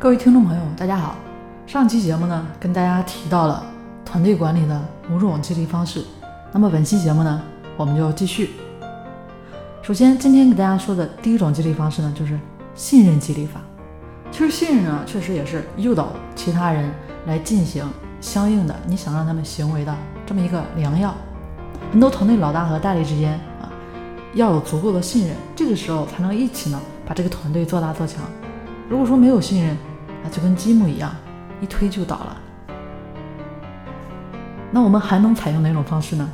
各位听众朋友，大家好。上期节目呢，跟大家提到了团队管理的五种激励方式。那么本期节目呢，我们就继续。首先，今天给大家说的第一种激励方式呢，就是信任激励法。其实信任啊，确实也是诱导其他人来进行相应的你想让他们行为的这么一个良药。很多团队老大和代理之间啊，要有足够的信任，这个时候才能一起呢把这个团队做大做强。如果说没有信任，啊，就跟积木一样，一推就倒了。那我们还能采用哪种方式呢？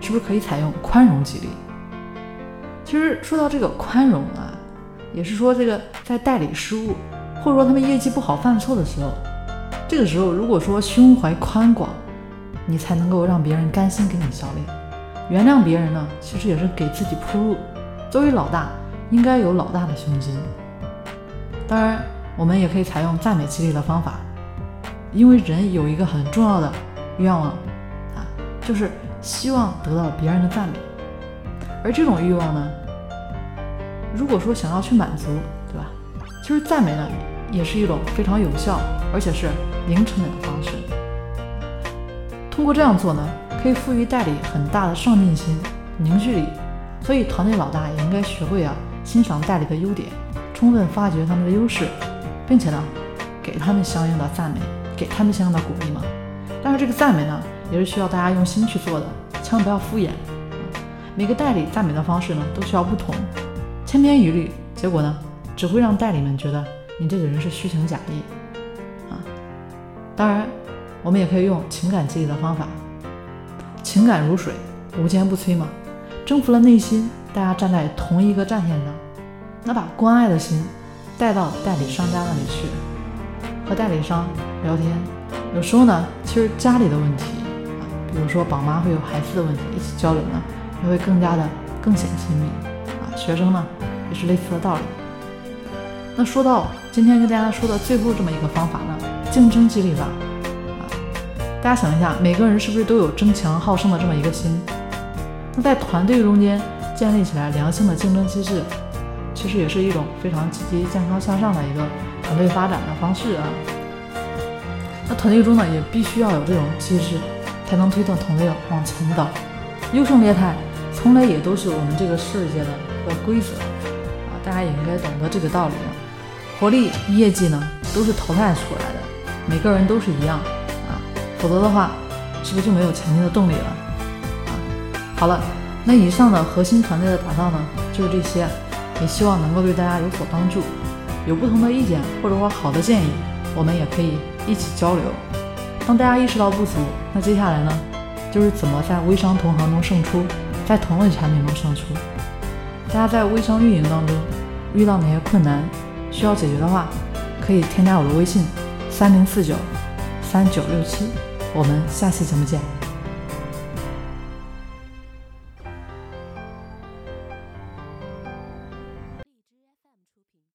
是不是可以采用宽容激励？其实说到这个宽容啊，也是说这个在代理失误，或者说他们业绩不好犯错的时候，这个时候如果说胸怀宽广，你才能够让别人甘心给你效力。原谅别人呢，其实也是给自己铺路。作为老大，应该有老大的胸襟。当然。我们也可以采用赞美激励的方法，因为人有一个很重要的愿望啊，就是希望得到别人的赞美。而这种欲望呢，如果说想要去满足，对吧？其实赞美呢，也是一种非常有效而且是零成本的方式。通过这样做呢，可以赋予代理很大的上进心、凝聚力。所以团队老大也应该学会啊，欣赏代理的优点，充分发掘他们的优势。并且呢，给他们相应的赞美，给他们相应的鼓励嘛。但是这个赞美呢，也是需要大家用心去做的，千万不要敷衍。每个代理赞美的方式呢，都需要不同，千篇一律，结果呢，只会让代理们觉得你这个人是虚情假意啊。当然，我们也可以用情感激励的方法，情感如水，无坚不摧嘛。征服了内心，大家站在同一个战线上，那把关爱的心。带到代理商家那里去，和代理商聊天。有时候呢，其实家里的问题啊，比如说宝妈会有孩子的问题，一起交流呢，也会更加的更显亲密啊。学生呢，也是类似的道理。那说到今天跟大家说的最后这么一个方法呢，竞争激励法啊，大家想一下，每个人是不是都有争强好胜的这么一个心？那在团队中间建立起来良性的竞争机制。其实也是一种非常积极、健康向上的一个团队发展的方式啊。那团队中呢，也必须要有这种机制，才能推动团队往前走。优胜劣汰，从来也都是我们这个世界的一个规则啊，大家也应该懂得这个道理啊。活力、业绩呢，都是淘汰出来的，每个人都是一样啊，否则的话，是不是就没有前进的动力了啊？好了，那以上的核心团队的打造呢，就是这些。也希望能够对大家有所帮助。有不同的意见或者说好的建议，我们也可以一起交流。当大家意识到不足，那接下来呢，就是怎么在微商同行中胜出，在同类产品中胜出。大家在微商运营当中遇到哪些困难需要解决的话，可以添加我的微信：三零四九三九六七。我们下期节目见。